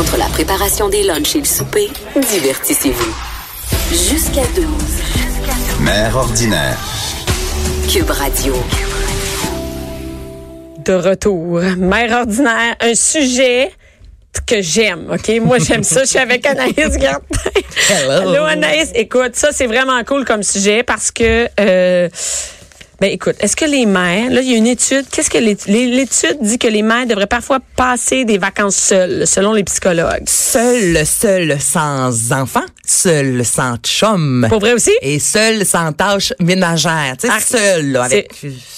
Entre la préparation des lunchs et le souper, divertissez-vous. Jusqu'à 12. Mère ordinaire. Cube Radio. De retour. Mère ordinaire, un sujet que j'aime, OK? Moi, j'aime ça. Je suis avec Anaïs Gertin. Hello. Allô, Anaïs. Écoute, ça, c'est vraiment cool comme sujet parce que... Euh, ben écoute, est-ce que les mères, là, il y a une étude, qu'est-ce que l'é- l'é- l'étude dit que les mères devraient parfois passer des vacances seules, selon les psychologues? Seul, seul sans enfant, seul sans chum. Pour vrai aussi? Et seul sans tâches ménagères. Tu sais, Ah, seul, là, avec...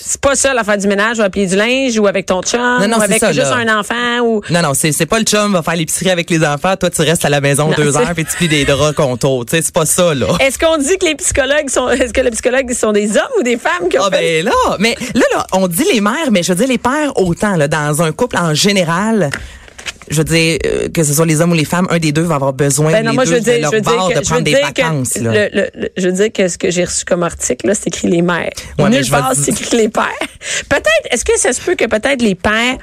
C'est pas ça, à faire du ménage ou à plier du linge ou avec ton chum Non, non, ou avec ça, juste là. un enfant ou... Non, non, c'est, pas le chum va faire l'épicerie avec les enfants. Toi, tu restes à la maison Non, deux heures puis tu plies des draps contours. Tu sais, c'est pas ça, là. Est-ce qu'on dit que les psychologues sont, est-ce que les psychologues sont des hommes ou des femmes qui ont Ah ben là, mais là, là, on dit les mères, mais je dire les pères autant, là, dans un couple en général. Je veux dire, euh, que ce soit les hommes ou les femmes, un des deux va avoir besoin Ben non, les moi, deux je veux dire, de leur je veux dire bord que, de je veux prendre des que vacances. là. le- le- le- je veux dire que ce que j'ai reçu comme article, là, c'est écrit les mères. Ouais, Nulle part, c'est écrit les pères. Peut-être, est-ce que ça se peut que peut-être les pères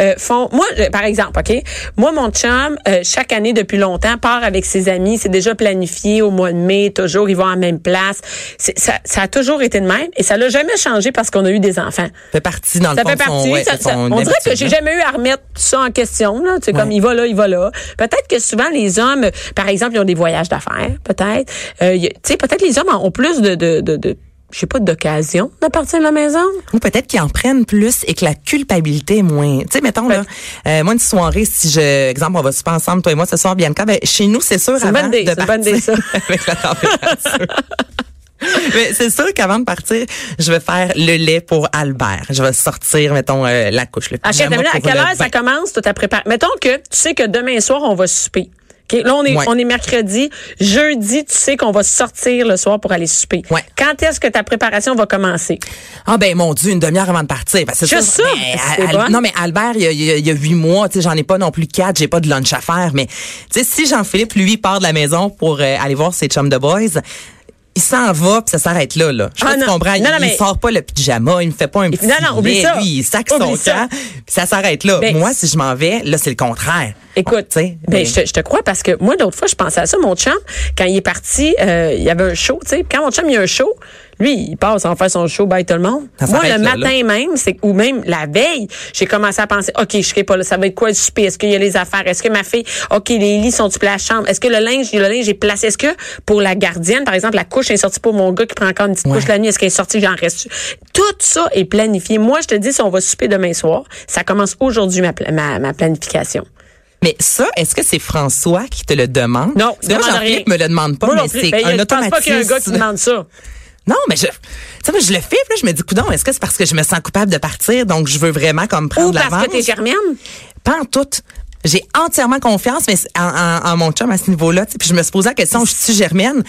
euh, font, moi, euh, par exemple, OK, moi, mon chum, euh, chaque année depuis longtemps, part avec ses amis, c'est déjà planifié au mois de mai, toujours, ils vont à la même place. Ça, ça a toujours été de même et ça l'a jamais changé parce qu'on a eu des enfants. fait partie dans le Ça fond fait son- partie. ouais, ça- de ça- son on dirait que j'ai jamais eu à remettre ça en question. Là. C'est comme il va là, il va là. Peut-être que souvent les hommes, par exemple, ils ont des voyages d'affaires. Peut-être. Euh, tu sais, peut-être les hommes ont plus de, de, de, de je sais pas, d'occasion de partir de la maison. Ou peut-être qu'ils en prennent plus et que la culpabilité est moins. Tu sais, mettons, là, euh, moi, une soirée, si je, exemple, on va super ensemble, toi et moi, ce soir, Bianca, ben, chez nous, c'est sûr, avant bonne idée, de bonne partir idée, ça. avec la température. Mais c'est sûr qu'avant de partir, je vais faire le lait pour Albert. Je vais sortir, mettons, euh, la couche, le Achète, pyjama à quelle le heure ça commence? Tu t'as préparé. Mettons que tu sais que demain soir, on va souper. OK? Là, on est, Ouais. on est mercredi. Jeudi, tu sais qu'on va sortir le soir pour aller souper. Ouais. Quand est-ce que ta préparation va commencer? Ah ben mon Dieu, une demi-heure avant de partir. Ben, c'est Juste sûr, ça? ben, C'est Al- bon? non mais Albert, il y a, il y a- huit mois, tu sais, j'en ai pas non plus quatre, j'ai pas de lunch à faire. Mais tu sais, si Jean-Philippe lui part de la maison pour euh, aller voir ses chums de boys. Il s'en va puis ça s'arrête là là. Je Ah, non. comprends. Non, il, non, il mais- sort pas le pyjama, il me fait pas un petit Non, non, oublie lait, ça. lui, il sac son ça. camp, puis ça s'arrête là. Mais- Moi, si je m'en vais, là c'est le contraire. Écoute, sais, ben, mais- je, te- je te crois parce que moi, l'autre fois, je pensais à ça. Mon chum, quand il est parti, euh, il y avait un show, tu sais. Quand mon chum, il y a un show, lui, il passe en faire son show, bye tout le monde. Ça moi, le là, matin même, c'est ou même la veille, j'ai commencé à penser, OK, je serai pas là, ça va être quoi le souper? Est-ce qu'il y a les affaires? Est-ce que ma fille, OK, les lits placés à la chambre? Est-ce que le linge, le linge est placé? Est-ce que pour la gardienne, par exemple, la couche est sortie pour mon gars qui prend encore une petite Ouais. couche la nuit, est-ce qu'elle est sortie, j'en reste? Tout ça est planifié. Moi, je te dis, si on va souper demain soir, ça commence aujourd'hui, ma, ma, ma planification. Mais ça, est-ce que c'est François qui te le demande? Non, Moi, Jean-Philippe me le demande pas, Moi mais c'est Ben, un je pense pas qu'il y a un gars qui automatisme. demande ça. Non, mais je, tu sais, moi, je le fais, puis là, je me dis, coudon, est-ce que c'est parce que je me sens coupable de partir, donc je veux vraiment comme prendre Ou parce l'avance? que t'es germaine. Pas en tout. J'ai entièrement confiance mais en, en- en mon chum à ce niveau-là. Puis je me suis posé la question, je suis germaine?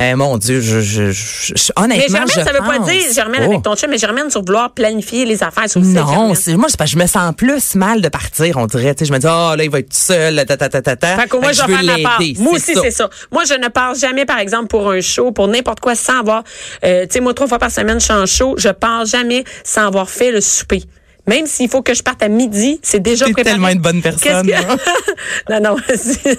Euh, mon Dieu, je, je, je- je- honnêtement, Mais germaine, je ça veut pas pense dire germaine avec ton chum, mais germaine sur vouloir planifier les affaires. sur Non, c'est moi, que je me sens plus mal de partir, on dirait. Je me dis, oh là, il va être tout seul, ta ta ta ta ta. Fait que moi, Fait je vais faire ma part. Moi aussi, c'est ça. Moi, je ne pars jamais, par exemple, pour un show, pour n'importe quoi, sans avoir... euh, tu sais, moi, trois fois par semaine, je suis en show. Je pars jamais sans avoir fait le souper. Même s'il faut que je parte à midi, c'est déjà préparé. tellement une bonne personne, que- non, non, je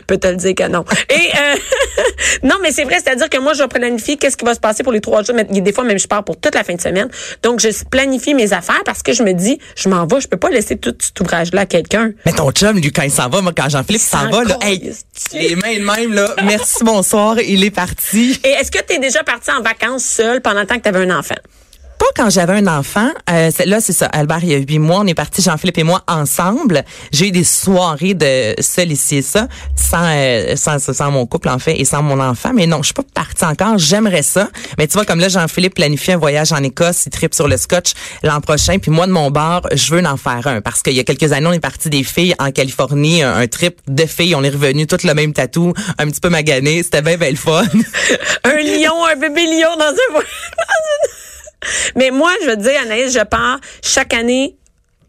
peux te le dire que non. Et euh, non, mais c'est vrai, c'est-à-dire que moi, je vais planifier qu'est-ce qui va se passer pour les trois jours. Mais des fois, même, je pars pour toute la fin de semaine. Donc, je planifie mes affaires parce que je me dis, je m'en vais, je peux pas laisser tout cet ouvrage-là à quelqu'un. Mais ton chum, lui, quand il s'en va, moi, quand Jean-Philippe s'en s'en va, là, hey, les mains de même, là, merci, bonsoir, il est parti. Et est-ce que tu es déjà parti en vacances seul pendant le temps que tu avais un enfant? Pas quand j'avais un enfant. Euh, là, c'est ça. Albert, il y a huit mois, on est partis, Jean-Philippe et moi, ensemble. J'ai eu des soirées de seul ici et ça, sans, euh, sans, sans mon couple, en fait, et sans mon enfant. Mais non, je suis pas partie encore. J'aimerais ça. Mais tu vois, comme là, Jean-Philippe planifie un voyage en Écosse. Il tripe sur le scotch l'an prochain. Puis moi, de mon bord, je veux en faire un. Parce qu'il y a quelques années, on est parti des filles en Californie, un, trip de filles. On est revenu toutes le même tatou, un petit peu magané. C'était bien, bien le fun. un lion, un bébé lion dans un Mais moi, je veux te dire, Anaïs, je pars chaque année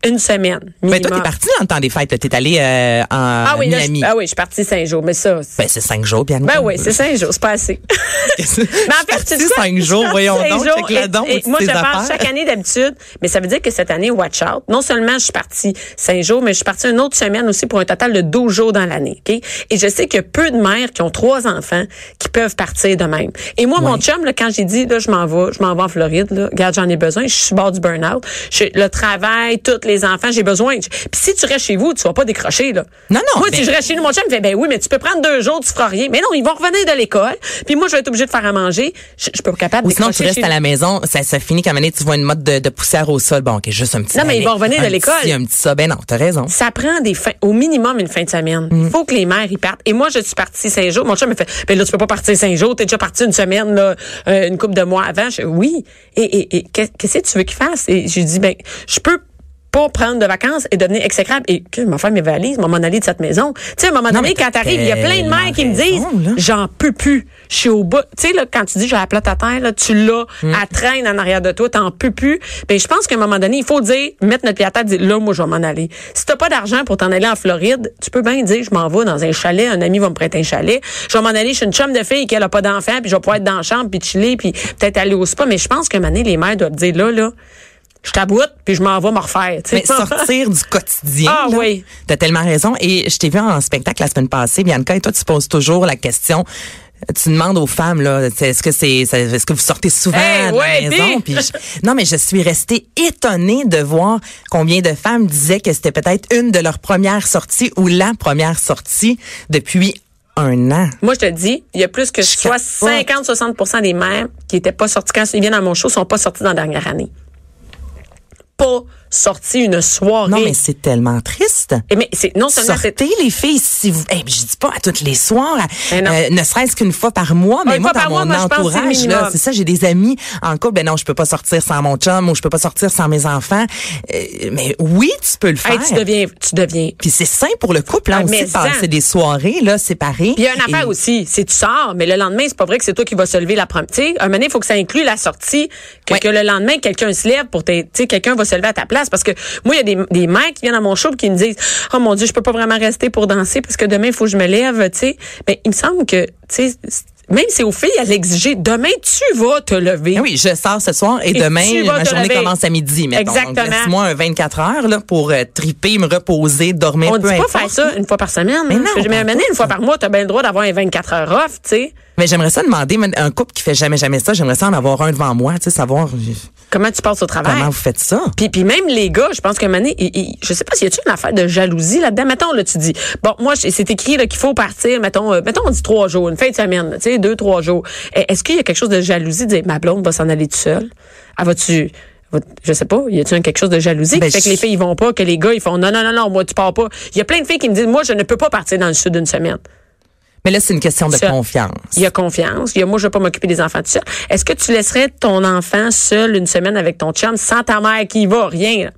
une semaine. Mais toi, minimum. t'es parti dans le temps des fêtes. T'es allé euh, en Ah oui, là, Miami. je, ah oui, je suis partie cinq jours, mais ça. Ben, c'est cinq jours, bien Ben oui, c'est cinq jours, c'est pas assez. Mais en fait, tu cinq jours, voyons donc, cinq jours et- donc, et Moi, je pars chaque année d'habitude, mais ça veut dire que cette année, watch out. Non seulement je suis partie cinq jours, mais je suis partie une autre semaine aussi pour un total de 12 jours dans l'année. ok? Et je sais qu'il y a peu de mères qui ont trois enfants qui peuvent partir de même. Et moi, mon chum, là, quand j'ai dit, là, je m'en vais, je m'en vais en Floride, là, regarde, j'en ai besoin, je suis bord du burn-out. Je- Le travail, tous les enfants, j'ai besoin. Puis si tu restes chez vous, tu vas pas décrocher, là. Non, non, Moi, ben- si je reste chez nous, mon chum me fait, ben oui, mais tu peux prendre deux jours, tu feras rien. Mais non, ils vont revenir de l'école. Puis moi, je vais être obligée de faire à manger. Je, je suis pas capable Ou de sinon, tu restes à la maison, ça, ça finit moment donné, tu vois une mode de, de poussière au sol. Bon, OK, juste un petit Non, mais ils vont revenir de l'école. Un petit ça. Ben non, t'as raison. Ça prend des fins, au minimum une fin de semaine. Mm. Il faut que les mères y partent. Et moi, je suis partie cinq jours. Mon chum me fait, ben là, tu peux pas partir cinq jours. T'es déjà parti une semaine, là, euh, une couple de mois avant. Je, oui. Et, et, et qu'est- qu'est-ce que tu veux qu'il fasse? Et j'ai dit, ben, je peux pas prendre de vacances et devenir exécrable. Et que vais faire mes valises, m'en aller de cette maison. Tu sais, à un moment donné, quand t'arrives, il y a plein de mères qui me disent, j'en peux plus. Je suis au bout. Tu sais, là, quand tu dis, j'ai la plate à terre, là, tu l'as, Mm. elle traîne en arrière de toi, t'en peux plus. Ben, je pense qu'à un moment donné, il faut dire, mettre notre pied à terre, dire, là, moi, je vais m'en aller. Si t'as pas d'argent pour t'en aller en Floride, tu peux bien dire, je m'en vais dans un chalet, un ami va me prêter un chalet. Je vais m'en aller chez une chum de fille qui elle a pas d'enfant, puis je vais pouvoir être dans la chambre, puis chiller, puis peut-être aller au spa. Mais je pense qu'à un moment donné, les mères doivent dire, là, là, je t'aboute, puis je m'en vais me refaire. Mais sortir du quotidien. Ah là, oui. T'as tellement raison. Et je t'ai vu en spectacle la semaine passée, Bianca, et toi, tu poses toujours la question. Tu demandes aux femmes là, est-ce que c'est, est-ce que vous sortez souvent Hey, de ouais, la maison? dis! Puis je- Non, mais je suis restée étonnée de voir combien de femmes disaient que c'était peut-être une de leurs premières sorties ou la première sortie depuis un an. Moi, je te dis, il y a plus que Je soit capote. 50-60% des mères qui étaient pas sorties quand ils viennent à mon show sont pas sorties dans la dernière année. Pas sorties une soirée. Non, mais c'est tellement triste. Et mais c'est non seulement Sortez les filles si vous. Eh, je dis pas à toutes les soirs, non. euh, ne serait-ce qu'une fois par mois, mais une moi fois par dans mois, mon moi, je pense que c'est entourage là, c'est ça, j'ai des amis en couple, ben non, je peux pas sortir sans mon chum ou je peux pas sortir sans mes enfants. Euh, mais oui, tu peux le faire. Hey, tu deviens tu deviens Puis c'est sain pour le couple hein, Ah, aussi passer des soirées là séparées. Puis il y a une affaire Et- aussi, c'est tu sors, mais le lendemain, c'est pas vrai que c'est toi qui vas se lever la première. Tu sais, un moment donné, il faut que ça inclue la sortie, que, Ouais. que le lendemain, quelqu'un se lève pour tes, tu sais, quelqu'un va se lever à ta place. Parce que moi, il y a des, des mères qui viennent à mon show qui me disent, oh mon Dieu, je peux pas vraiment rester pour danser parce que demain, il faut que je me lève, tu sais. Mais il me semble que, tu sais, c'est- même si aux filles, à l'exiger, demain, tu vas te lever. Ah oui, je sors ce soir et, Et demain, ma journée lever. commence à midi. Mettons. Exactement. Donc, Laisse-moi un 24 heures là, pour euh, triper, me reposer, dormir, On peu dit pas importe. faire ça une fois par semaine. Mais hein. non, moment donné, une fois par mois, tu as bien le droit d'avoir un 24 heures off, tu sais. Mais j'aimerais ça demander, un couple qui fait jamais, jamais ça, j'aimerais ça en avoir un devant moi, tu sais, savoir euh, Comment tu passes au travail? comment vous faites ça? Puis, puis même les gars, je pense il- il- je sais pas s'il y a une affaire de jalousie là-dedans. Mettons, là, tu dis, bon, moi, c'est écrit là, qu'il faut partir, mettons, euh, mettons, on dit trois jours, une fin de semaine, tu sais, deux, trois jours. Eh, Est-ce qu'il y a quelque chose de jalousie de dire, ma blonde va s'en aller toute seule? Elle va-tu... va- Je sais pas, y a-tu quelque chose de jalousie Ben, qui fait que les filles ils vont pas, que les gars ils font non non non non moi tu pars pas. Il y a plein de filles qui me disent moi je ne peux pas partir dans le sud d'une semaine. Mais là, c'est une question de Ça. confiance. Il y a confiance. Il y a moi, je vais pas m'occuper des enfants tout seul. Est-ce que tu laisserais ton enfant seul une semaine avec ton chum sans ta mère qui y va? Rien. là.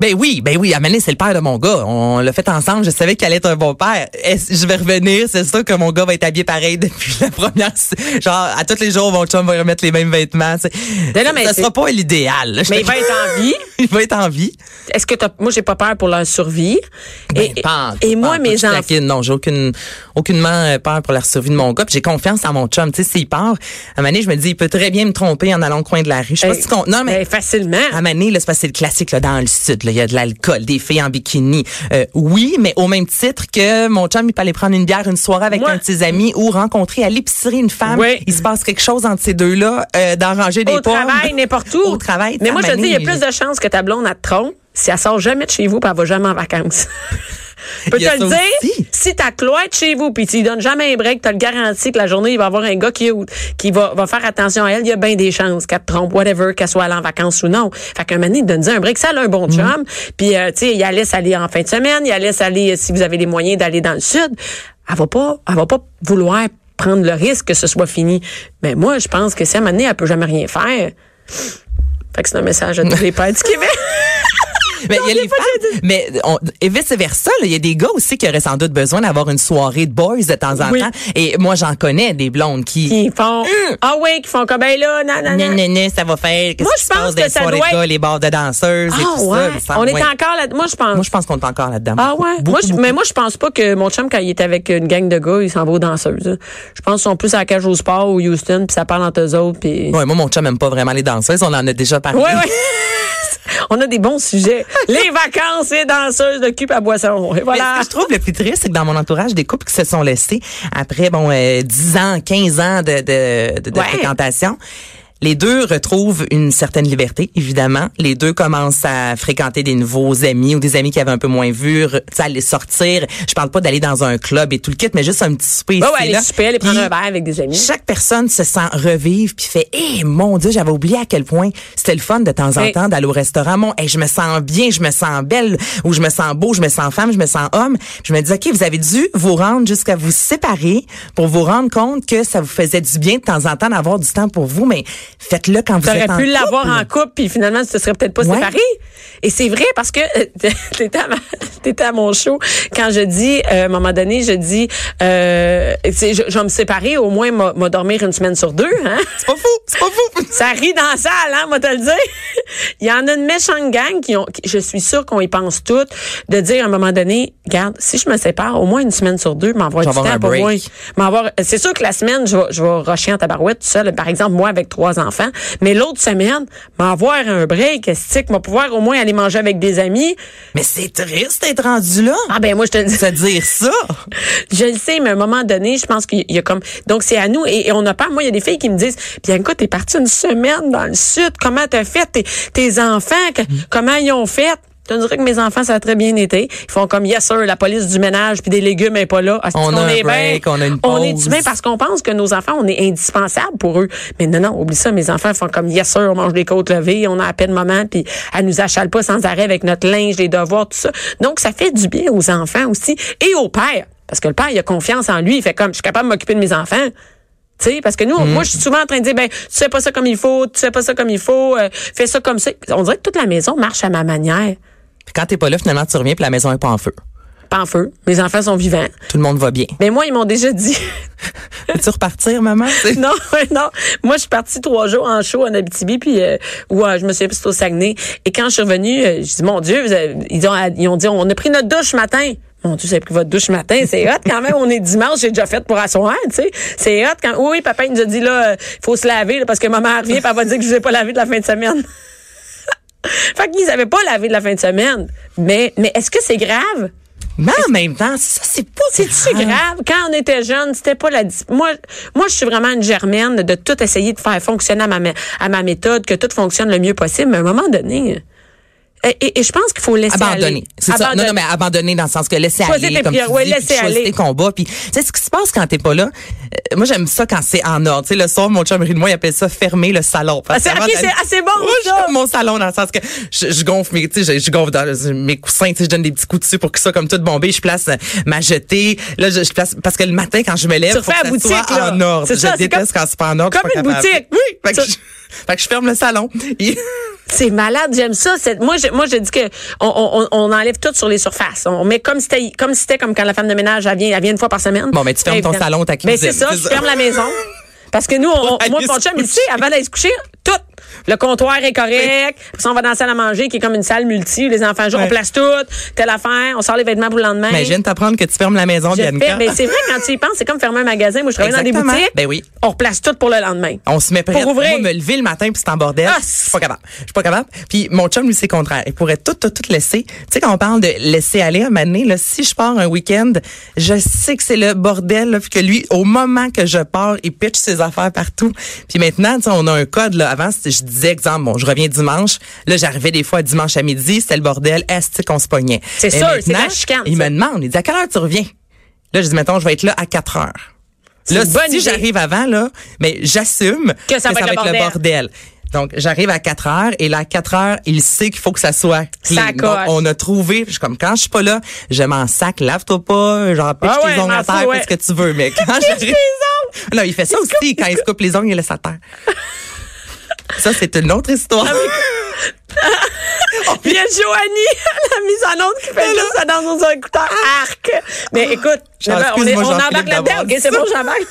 Ben oui, ben oui, Amané, c'est le père de mon gars. On l'a fait ensemble. Je savais qu'il allait être un bon père. Est-ce- je vais revenir. C'est sûr que mon gars va être habillé pareil depuis la première. Genre, à tous les jours, mon chum va remettre les mêmes vêtements. tu sais. Ben non, mais ça c'est- sera pas l'idéal. là. Je Mais te- il va être en vie. il va être en vie. Est-ce que t'as, moi, j'ai pas peur pour leur survie. Ben, et, pas en tout, et pas en moi, tout. mes Je enfants. taquine. Non, j'ai aucune, aucunement euh, peur pour la survie de mon gars. puis J'ai confiance en mon chum. Tu sais, s'il part, à un moment donné, je me dis, il peut très bien me tromper en allant au coin de la rue. Je sais pas si tu con- Non, mais Ben, facilement. À là, c'est parce que c'est le classique là, dans le sud. là. Il y a de l'alcool, des filles en bikini. Euh, oui, mais au même titre que mon chum, il peut aller prendre une bière une soirée avec Moi- un de ses amis ou rencontrer à l'épicerie une femme. Oui. Il se passe quelque chose entre ces deux-là, euh, d'arranger des Au pommes. travail, n'importe où. Au travail. Mais moi, je te dis, il y a plus de chances que ta blonde, elle te trompe si elle sort jamais de chez vous et elle va jamais en vacances. A te le dire, aussi. Si ta cloître chez vous, puis tu lui donnes jamais un break, t'as le garanti que la journée, il va y avoir un gars qui, qui va, va faire attention à elle. Il y a bien des chances qu'elle te trompe, whatever, qu'elle soit allée en vacances ou non. Fait qu'un moment donné, donne un break. Ça, elle a un bon chum. Puis, euh, tu sais, il la laisse aller en fin de semaine. Il la laisse aller, euh, si vous avez les moyens d'aller dans le sud. Elle va pas, elle va pas vouloir prendre le risque que ce soit fini. Mais moi, je pense que si à un moment donné, elle peut jamais rien faire. Fait que c'est un message à tous les pères du Québec. Mais il y a les femmes, mais on- et vice versa, il y a des gars aussi qui auraient sans doute besoin d'avoir une soirée de boys de temps en Oui. temps. Et moi, j'en connais des blondes qui. Qui font, ah oui, qui font comme, ben là, non, non, Nan, non. nan, nan, ça va faire. Moi, je pense que ça doit de gars, être- les bars de danseuses et Ah tout ouais? ça. On est encore là. Moi, je pense. Moi, je pense qu'on est encore là-dedans. Ah ouais? Beaucoup, moi, je- beaucoup. mais moi, je pense pas que mon chum, quand il est avec une gang de gars, il s'en va aux danseuses. hein. Je pense qu'ils sont plus à la cage au sport ou Houston, puis ça parle entre eux autres. Puis... Ouais, moi, mon chum aime pas vraiment les danseuses. On en a déjà parlé. Ouais, ouais. On a des bons sujets. Les vacances et danseuses de cube à boisson. Et Mais voilà. ce que je trouve le plus triste, c'est que dans mon entourage, des couples qui se sont laissés après, bon, euh, 10 ans, 15 ans de, de, de, de Ouais. fréquentation, les deux retrouvent une certaine liberté, évidemment. Les deux commencent à fréquenter des nouveaux amis ou des amis qui avaient un peu moins vu, re- tu sais, aller sortir. Je parle pas d'aller dans un club et tout le kit, mais juste un petit souper Ouais, ici, ouais, aller souper, aller prendre un verre avec des amis. chaque personne se sent revivre puis fait eh mon dieu j'avais oublié à quel point c'était le fun de temps en temps d'aller au restaurant mon hey, je me sens bien je me sens belle ou je me sens beau je me sens femme je me sens homme je me dis ok vous avez dû vous rendre jusqu'à vous séparer pour vous rendre compte que ça vous faisait du bien de temps en temps d'avoir du temps pour vous mais faites-le quand vous T'aurais êtes en pu l'avoir en couple, puis finalement, tu te serais peut-être pas Ouais. séparé. Et c'est vrai parce que t'étais à, ma- à mon show quand je dis, euh, à un moment donné, je dis, euh, je, je vais me séparer, au moins m'a dormir une semaine sur deux. Hein? c'est pas fou c'est pas fou Ça rit dans la salle, hein, moi te le dire. Il y en a une méchante gang qui ont, qui- je suis sûre qu'on y pense toutes, de dire à un moment donné, regarde, si je me sépare, au moins une semaine sur deux, m'envoie du temps un pour break. moi. M'avoir- C'est sûr que la semaine, je vais, je vais rusher en tabarouette tout seul. Par exemple, moi avec trois enfants. Mais l'autre semaine, m'avoir un break, est-ce que pouvoir au moins aller manger avec des amis? mais c'est triste d'être rendu là Ah ben moi je te le dis. dire ça Je le sais, mais à un moment donné, je pense qu'il y a comme donc c'est à nous et, et on a peur. Moi, il y a des filles qui me disent, bien écoute, t'es partie une semaine dans le sud, comment t'as fait tes, tes enfants, que- comment ils ont fait? Je te dirais que mes enfants, ça a très bien été. Ils font comme, yes sir, la police du ménage puis des légumes est pas là. Ah, On un est bien? break, on a une On est bien? Parce qu'on pense que nos enfants, on est indispensable pour eux. Mais non, non, oublie ça. Mes enfants font comme, yes sir, on mange des côtes levées, on a à peine moment puis elle nous achale pas sans arrêt avec notre linge, les devoirs, tout ça. Donc, ça fait du bien aux enfants aussi et au père. Parce que le père, il a confiance en lui. Il fait comme, je suis capable de m'occuper de mes enfants. Tu sais, parce que nous, Mm. moi, je suis souvent en train de dire, ben, tu fais pas ça comme il faut, tu fais pas ça comme il faut, euh, fais ça comme ça. On dirait que toute la maison marche à ma manière. Puis quand t'es pas là finalement tu reviens puis la maison est pas en feu Pas en feu. Mes enfants sont vivants. tout le monde va bien Mais moi, ils m'ont déjà dit, Peux-tu repartir maman? Non, non. Moi, je suis partie trois jours en show en Abitibi, puis euh, où euh, je me suis c'était au Saguenay. Et quand je suis revenue, euh, je dis mon Dieu, vous avez- ils ont, ils ont dit on a pris notre douche ce matin. Mon Dieu, avez pris votre douche ce matin, c'est hot quand même. On est dimanche, j'ai déjà fait pour asseoir, tu sais. C'est hot quand. Oui, papa il nous a dit là, il faut se laver là, parce que maman revient, puis elle va dire que je vous ai pas lavé de la fin de semaine. fait qu'ils avaient pas lavé de la fin de semaine. Mais, mais est-ce que c'est grave? Mais en même temps, ça, c'est pas C'est-tu grave? Quand on était jeune, c'était pas la... Moi, moi, je suis vraiment une germaine de tout essayer de faire fonctionner à ma, à ma méthode, que tout fonctionne le mieux possible. Mais à un moment donné... Et, et- et je pense qu'il faut laisser Abandonner. aller. C'est ça. Non, Abandonner. non, mais abandonner dans le sens que laisser Choisir aller, tes comme tu dis, ouais, laisser aller. tes combats. Puis, tu sais, ce qui se passe quand t'es pas là, euh, moi, j'aime ça quand c'est en ordre. Tu sais, le soir, mon chum rit de moi, il appelle ça fermer le salon. Parce Ah, c'est- qu'avant ok, d'aller- c'est- ah, bon, Moi, ça. mon salon dans le sens que je, je gonfle mes, tu sais, je, je gonfle dans mes coussins, tu sais, je donne des petits coups dessus pour que ça, comme tout bombé, je place euh, ma jetée. Là, je, je place, parce que le matin, quand je me lève, Tu faut que ça soit boutique, là. en ordre. C'est je déteste comme- quand c'est pas en ordre. comme une boutique. Oui. Fait que je ferme le salon. C'est malade, j'aime ça. Moi, je, moi, je dis que on, on, on enlève tout sur les surfaces. On met comme si c'était comme c'était comme quand la femme de ménage elle vient, elle vient une fois par semaine. Bon, mais tu fermes ton salon, ta Ben, cuisine, c'est ça, c'est je ferme la maison. Parce que nous, on, moi, mon chum, ici, avant d'aller se coucher, tout. Le comptoir est correct. Puis ça, on va dans la salle à manger, qui est comme une salle multi, où les enfants jouent. Ouais. On place tout, telle affaire, on sort les vêtements pour le lendemain. Mais je viens de t'apprendre que tu fermes la maison, Je Bianca. ben, c'est vrai, quand tu y penses, c'est comme fermer un magasin. Moi, je travaille dans des boutiques. Ben oui. On replace tout pour le lendemain. On se met prêt. Pour ouvrir. Moi, me lever le matin puis c'est en bordel. Ah, je suis pas capable. Je suis pas capable. Puis mon chum, lui, c'est contraire. Il pourrait tout, tout, tout laisser. Tu sais, quand on parle de laisser aller, à un moment donné, là, si je pars un week-end, je sais que c'est le bordel, là, puis que lui, au moment que je pars, il pitch ses affaires partout. Puis maintenant, tu sais, on a un code, là. Avant, c'était- je disais, exemple, bon, je reviens dimanche. Là, j'arrivais des fois dimanche à midi, c'était le bordel. Est-ce qu'on se pognait? C'est sûr, c'est la chicane, Il me demande, il dit, à quelle heure tu reviens? Là, je dis, mettons, je vais être là à 4 heures. Là, bonne si j'arrive avant, là, mais j'assume Que ça va être le le bordel. Donc, j'arrive à 4 heures et là, à 4 heures, il sait qu'il faut que ça soit clean. Ça Donc, coche. on a trouvé, je suis comme, quand je suis pas là, je m'en sac, lave-toi pas, genre, pitch Ah ouais, tes ongles à terre, fais ce que tu veux, mais quand j'arrive... Non, il fait ça aussi, quand il se coupe les ongles, il laisse à terre. Ça, c'est une autre histoire. Il y a Joanie la mise en onde qui fait juste ça dans nos écouteurs. Arc! Mais écoute, Genre, on, est, on embarque là-dedans. OK, c'est bon, j'embarque.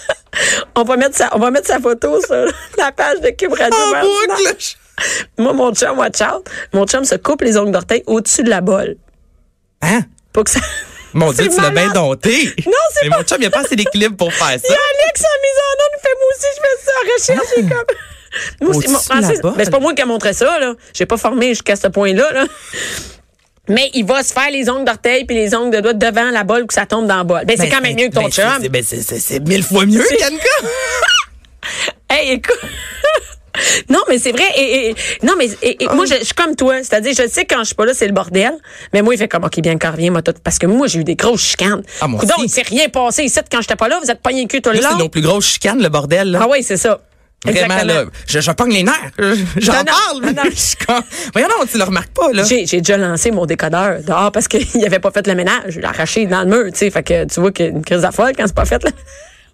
on, va mettre sa, on va mettre sa photo sur la page de Cube Radio. Moi, mon chum, watch out. Mon chum se coupe les ongles d'orteil au-dessus de la bolle. Hein? Pour que ça... Mon Dieu, tu l'as bien dompté. Non, c'est Mais mon chum, il a pas assez d'équilibre pour faire Il y ça. a Alex en mise en onde, fait moi aussi, je fais ça en recherche. comme... Moi mon- Francis, bolle. ben, c'est pas moi qui ai montré ça, là. J'ai pas formé jusqu'à ce point-là, là. Mais il va se faire les ongles d'orteil puis les ongles de doigts devant la bolle que ça tombe dans la bolle. Ben, c'est Ben, quand même mieux que ton ben, c'est- chum. c'est- ben, c'est- C'est c'est mille fois mieux, Kanka. Hey, écoute. Non, mais c'est vrai. Et, et- non, mais et- et moi, je, je suis comme toi. C'est-à-dire, je sais quand je suis pas là, c'est le bordel. Mais moi, il fait comme, OK, bien, encore reviens, moi, tout. Parce que moi, j'ai eu des grosses chicanes. Ah, aussi. il s'est rien passé ici quand j'étais pas là. Vous êtes pas rien cul tout le Là, c'est long. nos plus grosses chicanes, le bordel, là. Ah oui, c'est ça. Vraiment, Exactement. là. Je, je pogne les nerfs. J'en Non, parle. non, non. Je suis comme, voyons, non, tu le remarques pas, là. J'ai, j'ai déjà lancé mon décodeur dehors parce qu'il avait pas fait le ménage. Je l'ai arraché dans le mur, tu sais. Fait que tu vois qu'il y a une crise à folle quand c'est pas fait, là.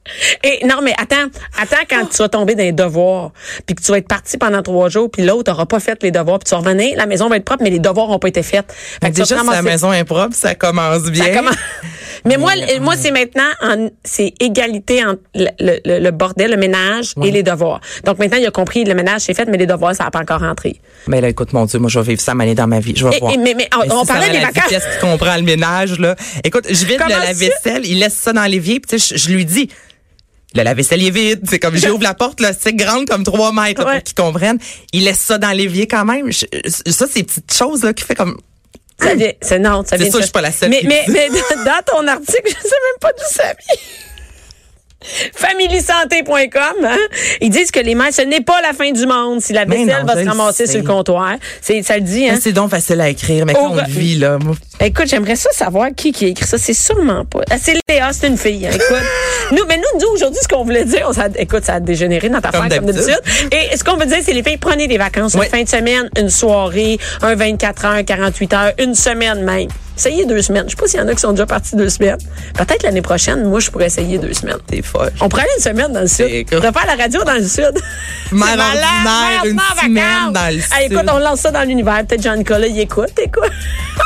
Et non, mais attends, attends quand tu vas tomber dans les devoirs, puis que tu vas être parti pendant trois jours, puis l'autre aura pas fait les devoirs, puis tu vas revenir, la maison va être propre, mais les devoirs ont pas été faits. Fait que Déjà, si la maison est propre, ça commence bien. Ça commence- Mais moi, moi c'est maintenant, en- c'est égalité entre le, le- le- bordel, le ménage et les devoirs. Donc maintenant, il a compris, le ménage c'est fait, mais les devoirs, ça n'a pas encore rentré. Mais là, écoute, mon Dieu, moi, je vais vivre ça m'aller dans ma vie. Je vais Et- voir. et- mais- mais on- si parlait des la vacances. qui comprend le ménage, là? Écoute, je vide Comment le ça? lave-vaisselle, il laisse ça dans l'évier, puis tu sais, je, je lui dis, le lave-vaisselle est vide. C'est comme, j'ouvre la porte, là, c'est grande comme trois mètres, là, Ouais. pour qu'ils comprennent. Il laisse ça dans l'évier quand même. Je- ça, c'est petites choses, là, qui fait comme, Ça vient, c'est non, ça C'est vient. sûr, de- je suis pas la seule Mais, mais, mais dans ton article, je sais même pas d'où ça vient. Familysanté.com, hein? Ils disent que les mères, ce n'est pas la fin du monde si la vaisselle non, va se ramasser sur le comptoir. C'est, ça le dit, hein? C'est donc facile à écrire, mais quand on vit, là, moi, Écoute, j'aimerais ça savoir qui qui a écrit ça. C'est sûrement pas. Ah, c'est Léa, c'est une fille. hein, écoute, nous, mais nous, nous aujourd'hui, ce qu'on voulait dire, on, ça, écoute, ça a dégénéré dans ta Comme affaire comme d'habitude. d'habitude. Et ce qu'on veut dire, c'est les filles, prenez des vacances, Oui. une fin de semaine, une soirée, un 24 heures, 48 heures, une semaine même. Essayez deux semaines. Je sais pas s'il y en a qui sont déjà partis deux semaines. Peut-être l'année prochaine, moi, je pourrais essayer deux semaines. t'es folle. On pourrait aller une semaine dans le sud. On pourrait faire la radio dans le sud. Malade, une semaine dans le écoute, on lance ça dans l'univers. Peut-être Jean-Nicolas, il écoute, écoute.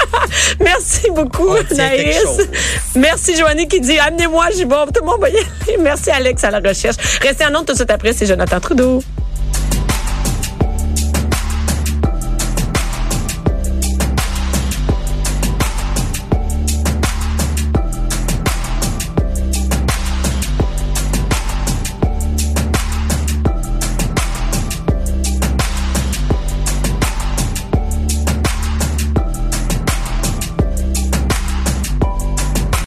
Merci beaucoup, Naïs. Merci, Joanie, qui dit Amenez-moi, j'y vais. Tout le monde va y aller. Merci, Alex, à la recherche. Restez en ondes tout de suite après, c'est Jonathan Trudeau.